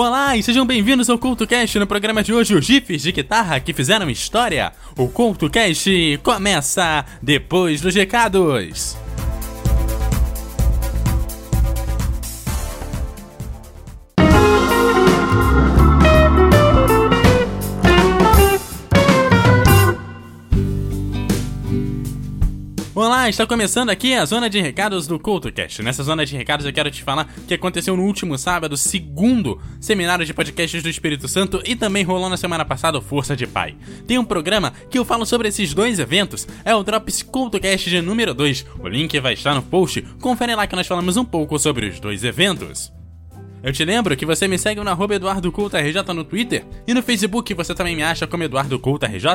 Olá e sejam bem-vindos ao CultoCast. No programa de hoje, os GIFs de guitarra que fizeram história. O CultoCast começa depois dos recados. Olá, está começando aqui a zona de recados do CultoCast. Nessa zona de recados eu quero te falar que aconteceu no último sábado, segundo seminário de podcasts do Espírito Santo e também rolou na semana passada o Força de Pai. Tem um programa que eu falo sobre esses dois eventos, é o Drops CultoCast de número 2. O link vai estar no post, confere lá que nós falamos um pouco sobre os dois eventos. Eu te lembro que você me segue no arroba RJ no Twitter e no Facebook você também me acha como RJ.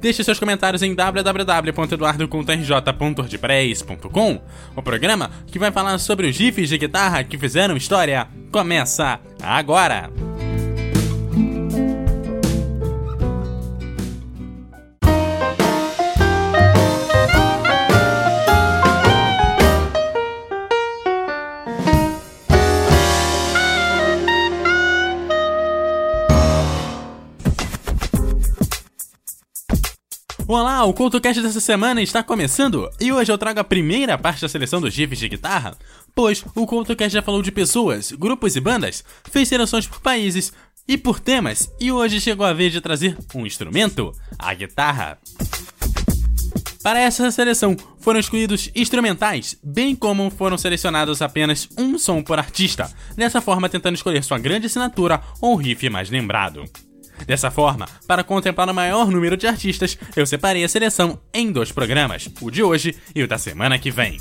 Deixe seus comentários em www.eduardocultorj.wordpress.com. O programa que vai falar sobre os GIFs de guitarra que fizeram história começa agora! O CoutoCast dessa semana está começando e hoje eu trago a primeira parte da seleção dos GIFs de guitarra, pois o CoutoCast já falou de pessoas, grupos e bandas, fez seleções por países e por temas e hoje chegou a vez de trazer um instrumento, a guitarra. Para essa seleção foram escolhidos instrumentais, bem como foram selecionados apenas um som por artista, dessa forma tentando escolher sua grande assinatura ou riff mais lembrado. Dessa forma, para contemplar o maior número de artistas, eu separei a seleção em dois programas, o de hoje e o da semana que vem.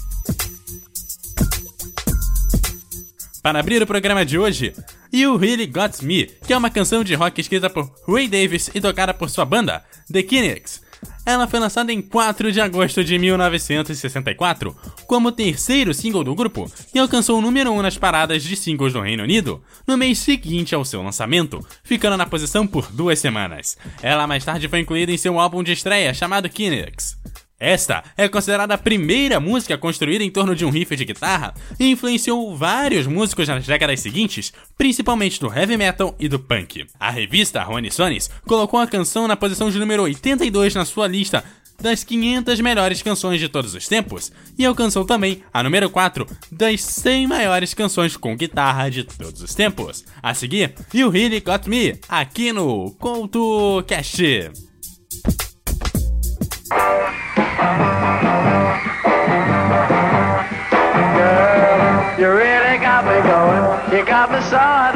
Para abrir o programa de hoje, You Really Got Me, que é uma canção de rock escrita por Ray Davis e tocada por sua banda, The Kinetics, ela foi lançada em 4 de agosto de 1964 como terceiro single do grupo e alcançou o número 1 nas paradas de singles do Reino Unido no mês seguinte ao seu lançamento, ficando na posição por duas semanas. Ela mais tarde foi incluída em seu álbum de estreia chamado Kinetics. Esta é considerada a primeira música construída em torno de um riff de guitarra e influenciou vários músicos nas décadas seguintes, principalmente do heavy metal e do punk. A revista Rolling Stones colocou a canção na posição de número 82 na sua lista das 500 melhores canções de todos os tempos e alcançou também a número 4 das 100 maiores canções com guitarra de todos os tempos. A seguir, You Really Got Me, aqui no CoutoCast. You really got me going. You got me so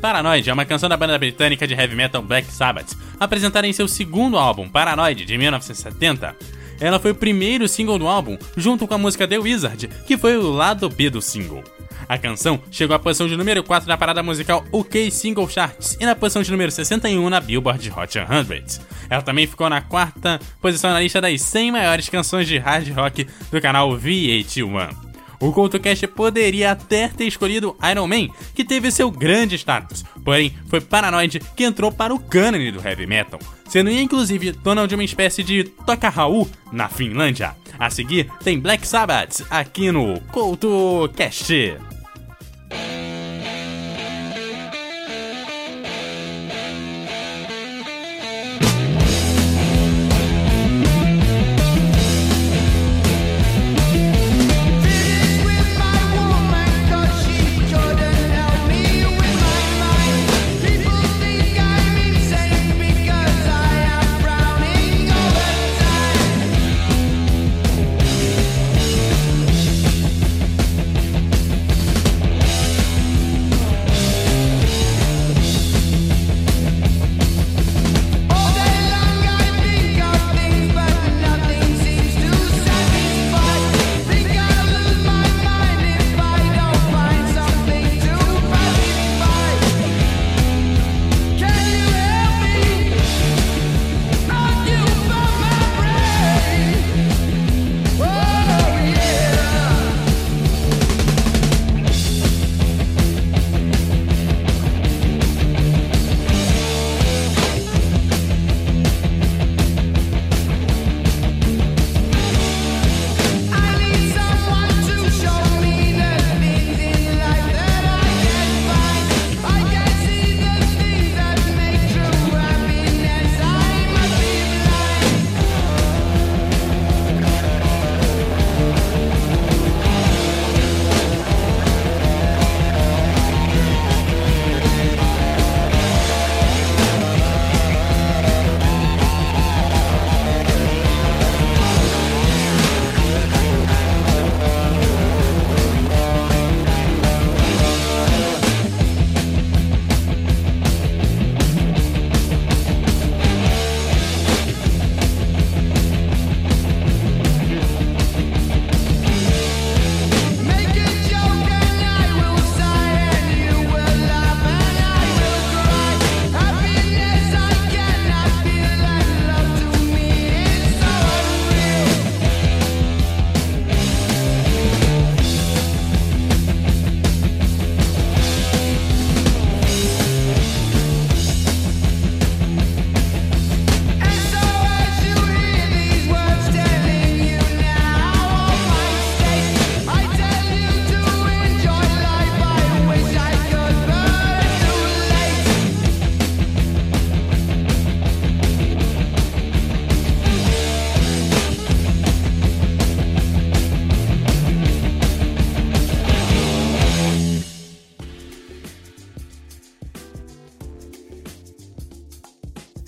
Paranoid é uma canção da banda britânica de heavy metal Black Sabbath, apresentada em seu segundo álbum, Paranoid, de 1970. Ela foi o primeiro single do álbum, junto com a música The Wizard, que foi o lado B do single. A canção chegou à posição de número 4 na parada musical UK Single Charts e na posição de número 61 na Billboard Hot 100. Ela também ficou na quarta posição na lista das 100 maiores canções de hard rock do canal VH1. O CoutoCast poderia até ter escolhido Iron Man, que teve seu grande status, porém foi Paranoid que entrou para o cânone do heavy metal, sendo inclusive dona de uma espécie de Toca Raul na Finlândia. A seguir tem Black Sabbath aqui no CoutoCast.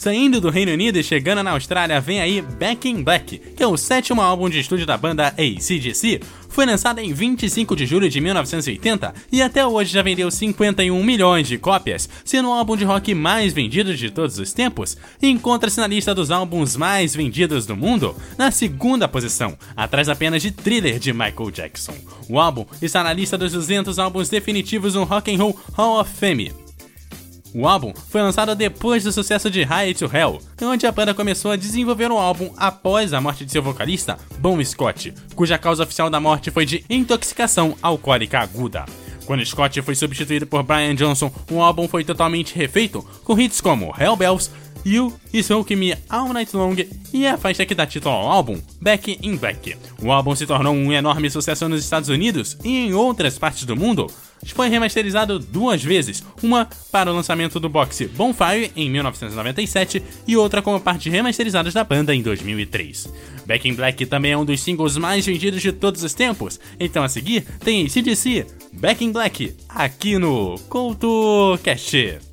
Saindo do Reino Unido e chegando na Austrália, vem aí Back in Black, que é o sétimo álbum de estúdio da banda ACDC. Foi lançado em 25 de julho de 1980 e até hoje já vendeu 51 milhões de cópias, sendo o álbum de rock mais vendido de todos os tempos. Encontra-se na lista dos álbuns mais vendidos do mundo, na segunda posição, atrás apenas de Thriller de Michael Jackson. O álbum está na lista dos 200 álbuns definitivos no Rock and Roll Hall of Fame. O álbum foi lançado depois do sucesso de High to Hell, onde a banda começou a desenvolver o álbum após a morte de seu vocalista, Bon Scott, cuja causa oficial da morte foi de intoxicação alcoólica aguda. Quando Scott foi substituído por Brian Johnson, o álbum foi totalmente refeito, com hits como Hell Bells, You Smoke Me All Night Long e a faixa que dá título ao álbum, Back in Black. O álbum se tornou um enorme sucesso nos Estados Unidos e em outras partes do mundo, foi remasterizado duas vezes, uma para o lançamento do boxe Bonfire em 1997 e outra como parte remasterizadas da banda em 2003. Back in Black também é um dos singles mais vendidos de todos os tempos, então a seguir tem CDC Back in Black aqui no CoutoCast.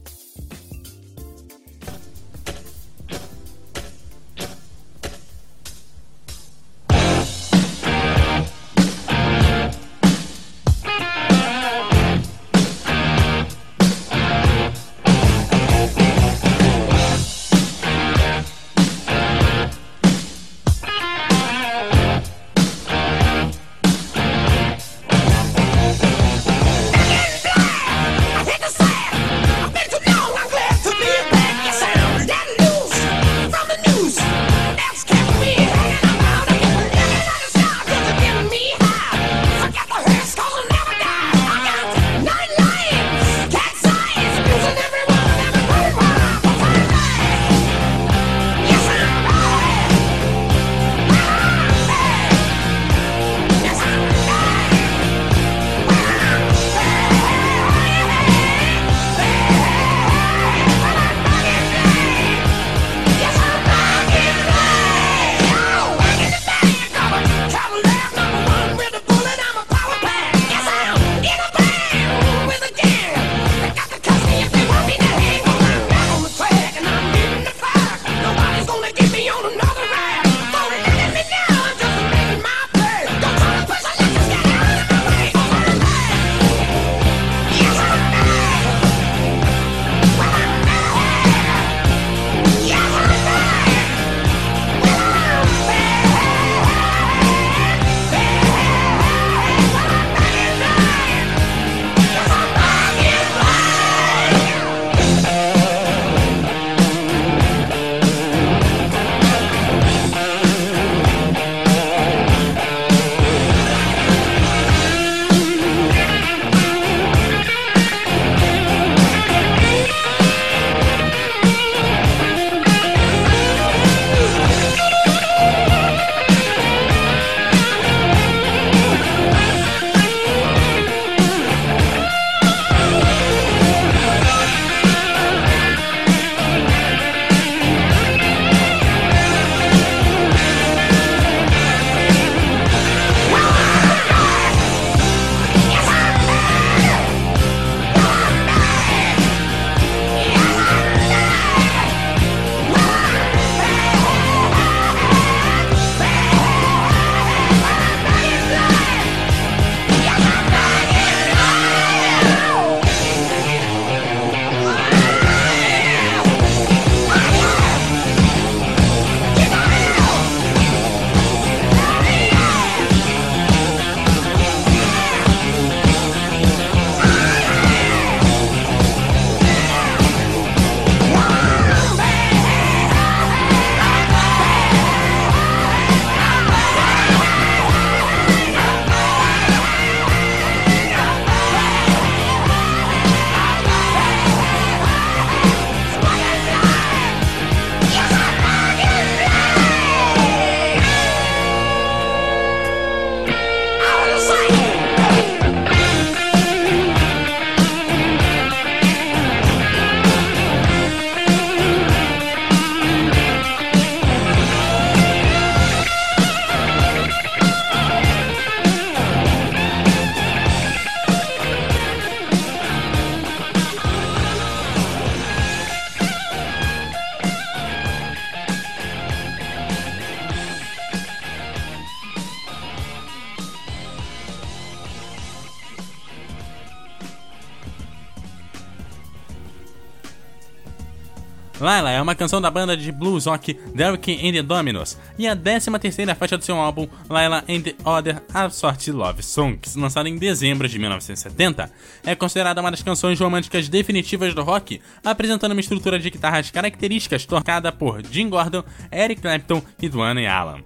Canção da banda de blues rock Derek and the Dominos e a 13 terceira faixa do seu álbum Laila and the Other Assorted Love Songs, lançada em dezembro de 1970. É considerada uma das canções românticas definitivas do rock, apresentando uma estrutura de guitarras características tocada por Jim Gordon, Eric Clapton e Duane Allen.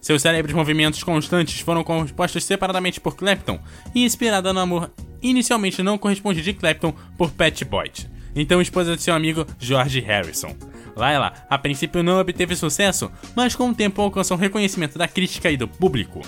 Seus cérebros movimentos constantes foram compostos separadamente por Clapton e inspirada no amor inicialmente não correspondido de Clapton por Pat Boyd então esposa de seu amigo George Harrison. Laila, a princípio não obteve sucesso, mas com o tempo alcançou um reconhecimento da crítica e do público.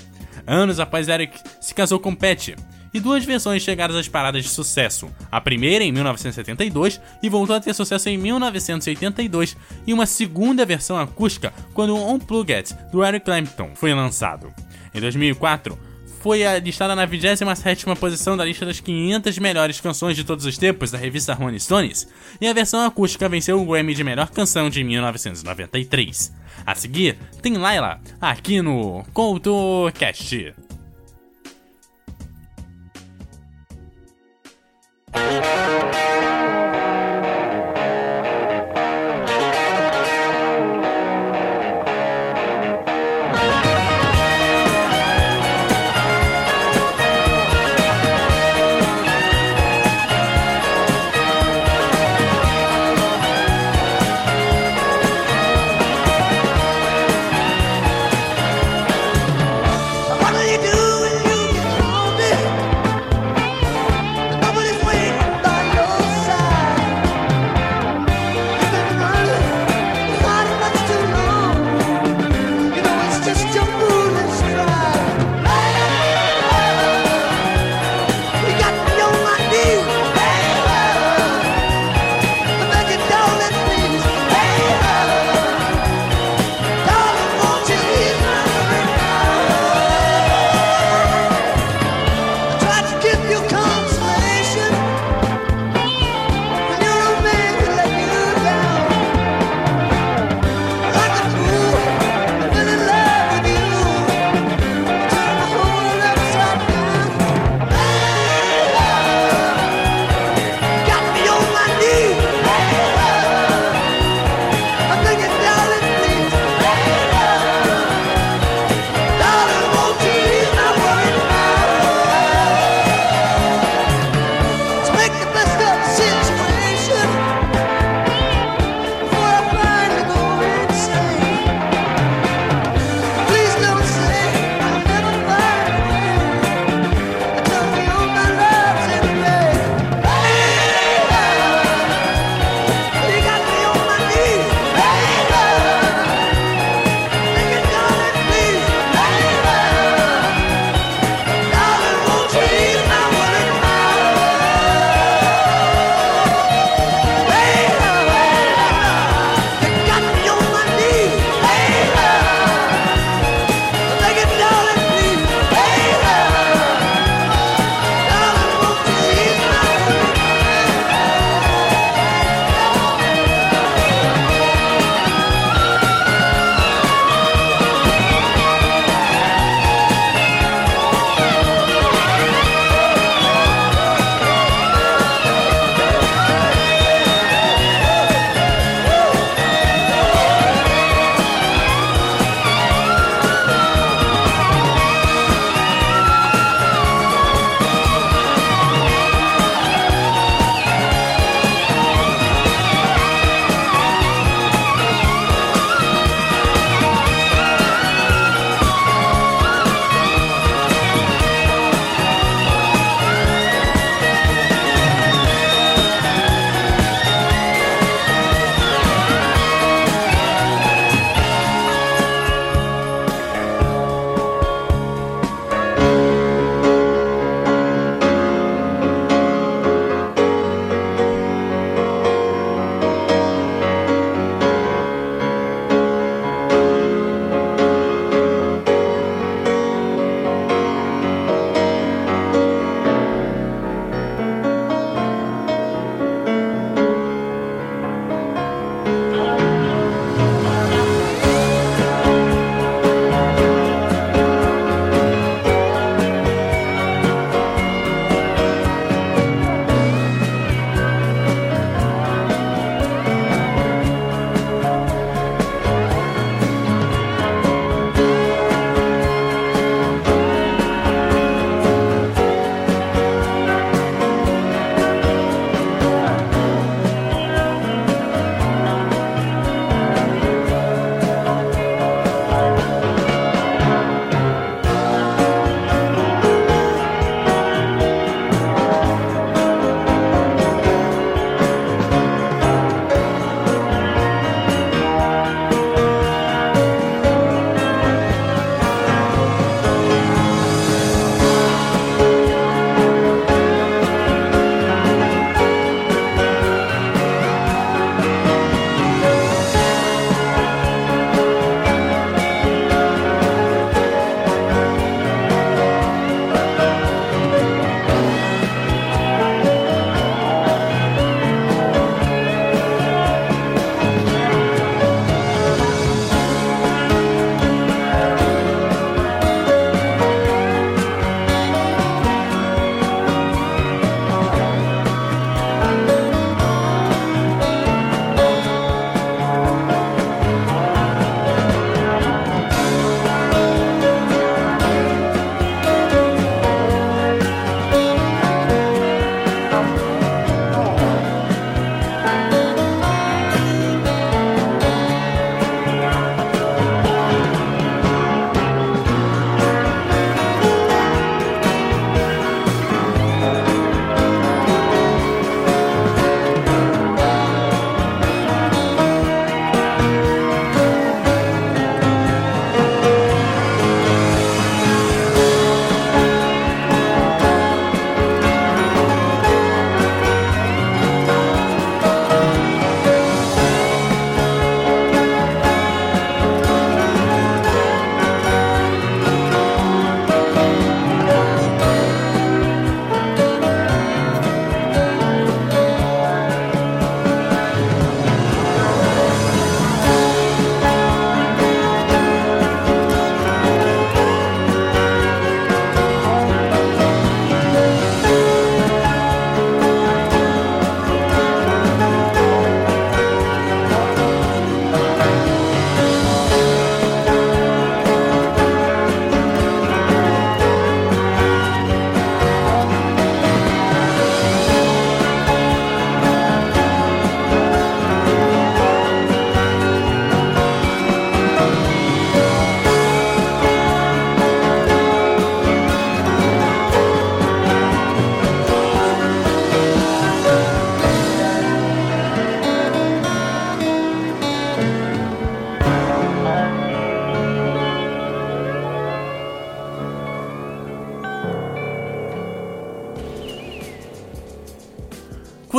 Anos após Eric se casou com Pat, e duas versões chegaram às paradas de sucesso. A primeira em 1972 e voltou a ter sucesso em 1982, e uma segunda versão acústica quando o Unplugged do Eric Clapton foi lançado. Em 2004, foi listada na 27ª posição da lista das 500 melhores canções de todos os tempos da revista Rolling Stones, e a versão acústica venceu o Grammy de Melhor Canção de 1993. A seguir, tem Laila, aqui no CoutoCast. Música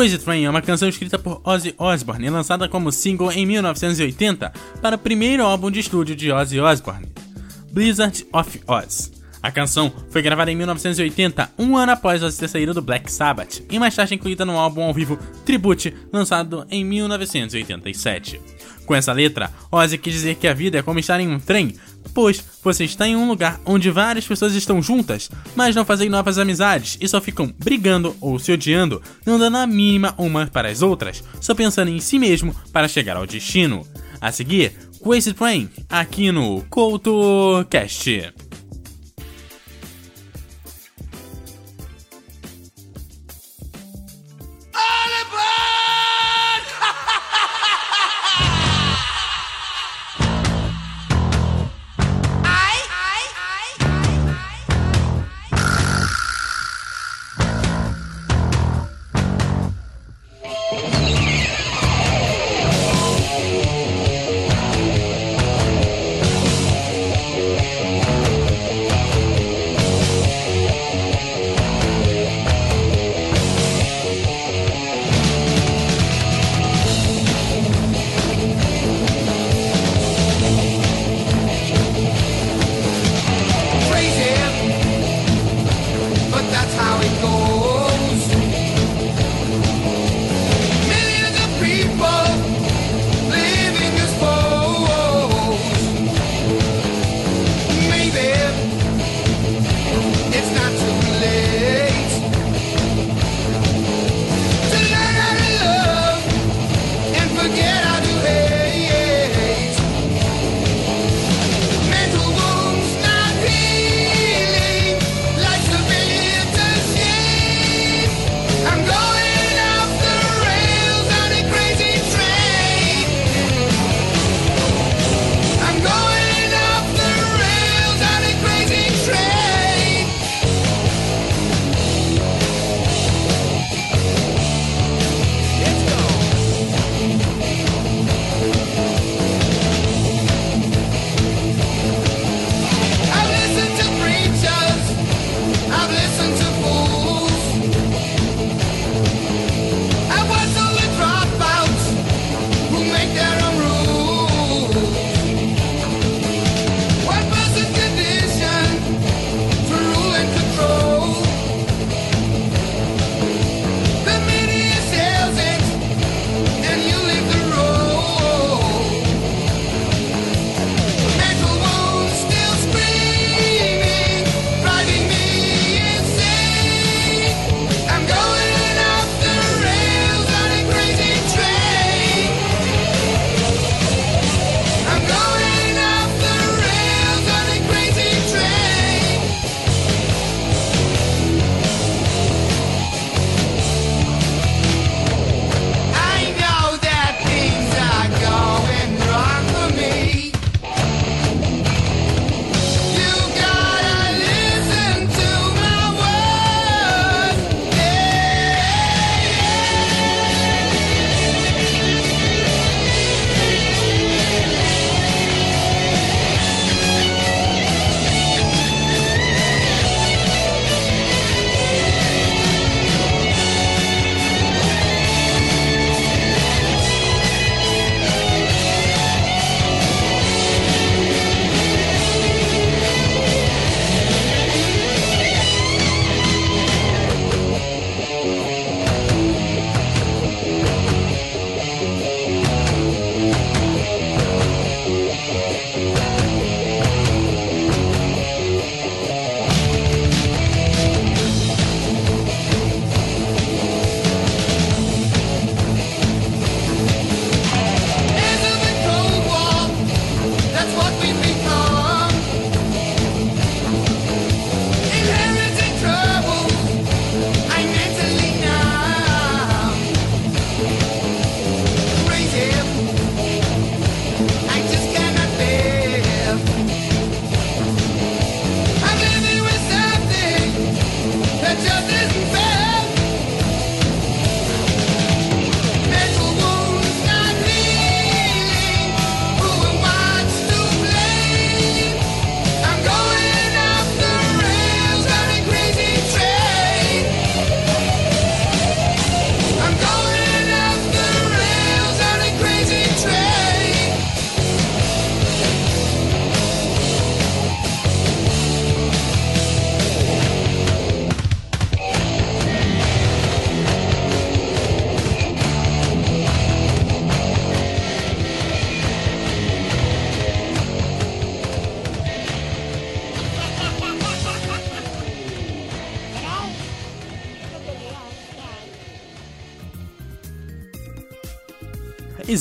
Crazy Train é uma canção escrita por Ozzy Osbourne e lançada como single em 1980 para o primeiro álbum de estúdio de Ozzy Osbourne, Blizzard of Oz. A canção foi gravada em 1980, um ano após Ozzy ter saído do Black Sabbath, e mais tarde incluída no álbum ao vivo Tribute, lançado em 1987. Com essa letra, Ozzy quis dizer que a vida é como estar em um trem, pois você está em um lugar onde várias pessoas estão juntas, mas não fazem novas amizades e só ficam brigando ou se odiando, não dando a mínima umas para as outras, só pensando em si mesmo para chegar ao destino. A seguir, Crazy Train, aqui no CoutoCast.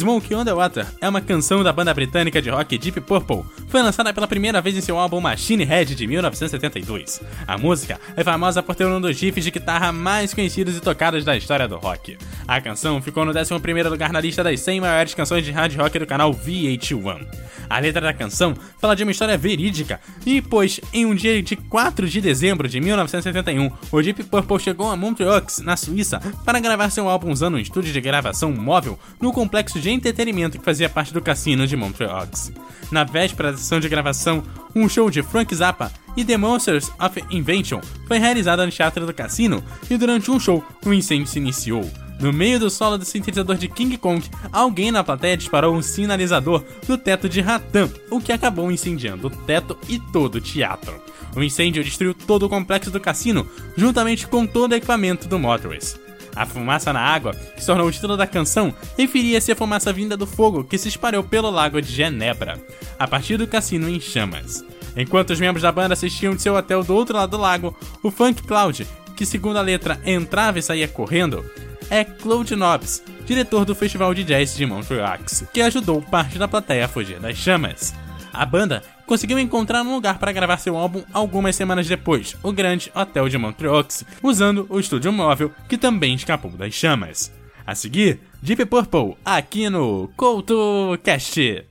Smoke on the Water é uma canção da banda britânica de rock Deep Purple. Foi lançada pela primeira vez em seu álbum Machine Head de 1972. A música é famosa por ter um dos riffs de guitarra mais conhecidos e tocados da história do rock. A canção ficou no 11º lugar na lista das 100 maiores canções de hard rock do canal VH1. A letra da canção fala de uma história verídica e, pois, em um dia de 4 de dezembro de 1971, o Deep Purple chegou a Montreux, na Suíça, para gravar seu álbum usando um estúdio de gravação móvel no complexo de entretenimento que fazia parte do cassino de Montreux. Na véspera da sessão de gravação, um show de Frank Zappa e The Monsters of Invention foi realizado no teatro do cassino e durante um show, um incêndio se iniciou. No meio do solo do sintetizador de King Kong, alguém na plateia disparou um sinalizador no teto de Ratan, o que acabou incendiando o teto e todo o teatro. O incêndio destruiu todo o complexo do cassino, juntamente com todo o equipamento do Motorist. A fumaça na água, que se tornou o título da canção, referia-se à fumaça vinda do fogo que se espalhou pelo lago de Genebra, a partir do cassino em chamas. Enquanto os membros da banda assistiam de seu hotel do outro lado do lago, o Funk Cloud, que segundo a letra entrava e saía correndo, é Claude Nobs, diretor do Festival de Jazz de Montreux, que ajudou parte da plateia a fugir das chamas. A banda conseguiu encontrar um lugar para gravar seu álbum algumas semanas depois, o Grande Hotel de Montreux, usando o estúdio móvel que também escapou das chamas. A seguir, Deep Purple, aqui no CoutoCast.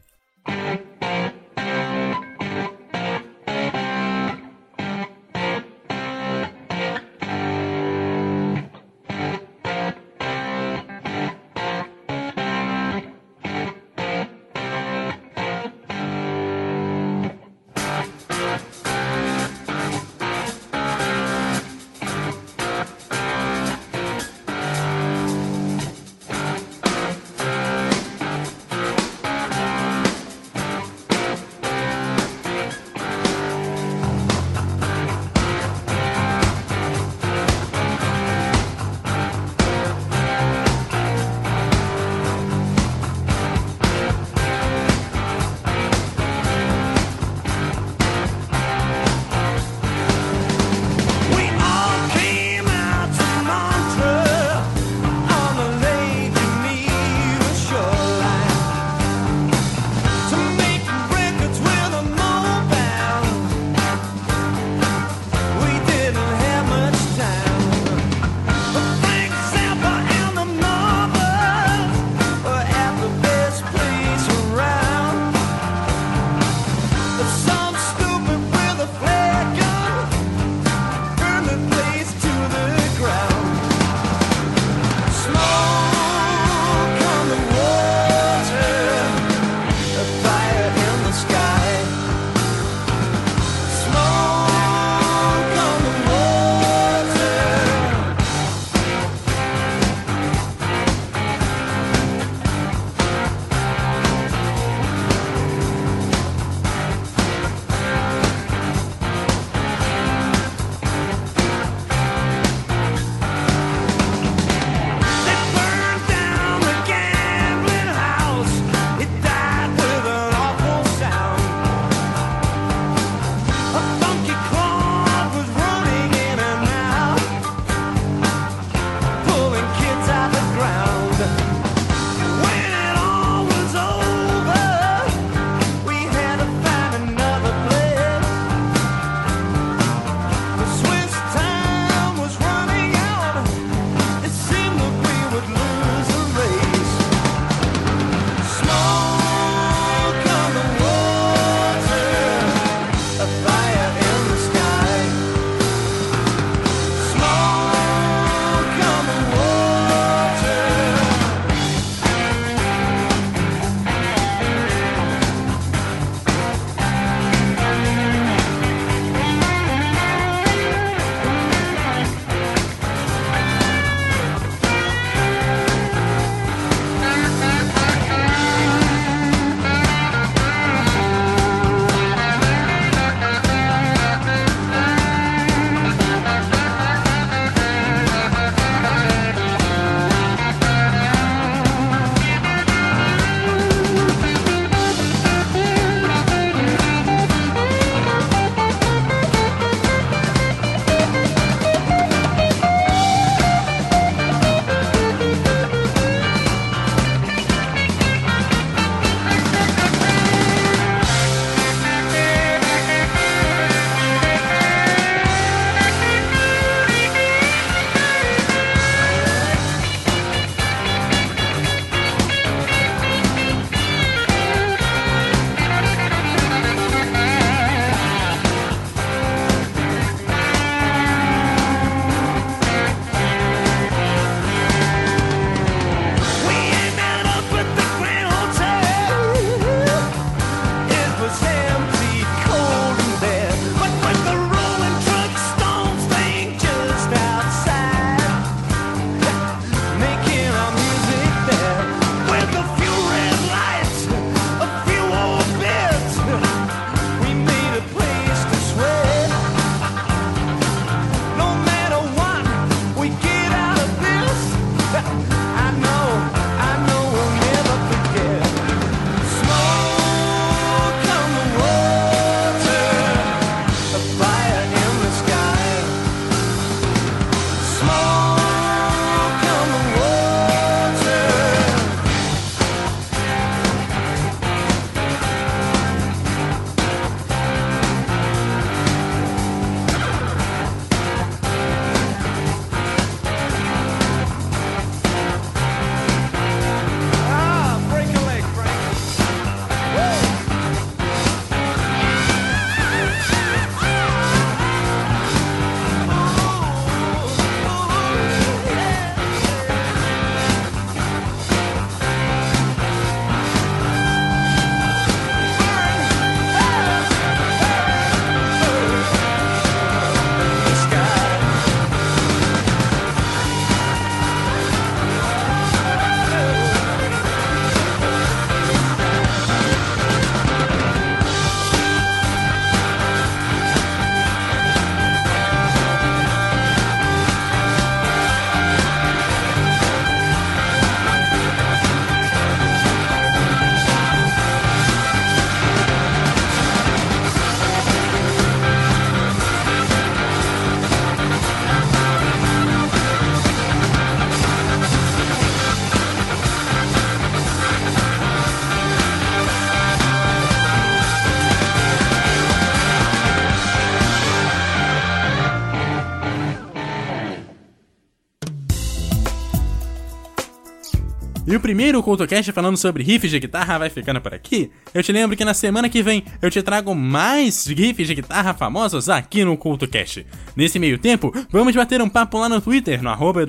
E o primeiro CultoCast falando sobre riffs de guitarra vai ficando por aqui. Eu te lembro que na semana que vem eu te trago mais riffs de guitarra famosos aqui no CultoCast. Nesse meio tempo, vamos bater um papo lá no Twitter, no arroba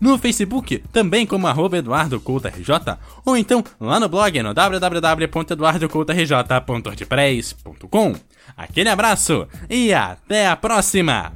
no Facebook, também como arroba ou então lá no blog no www.eduardocultorj.wordpress.com. Aquele abraço e até a próxima!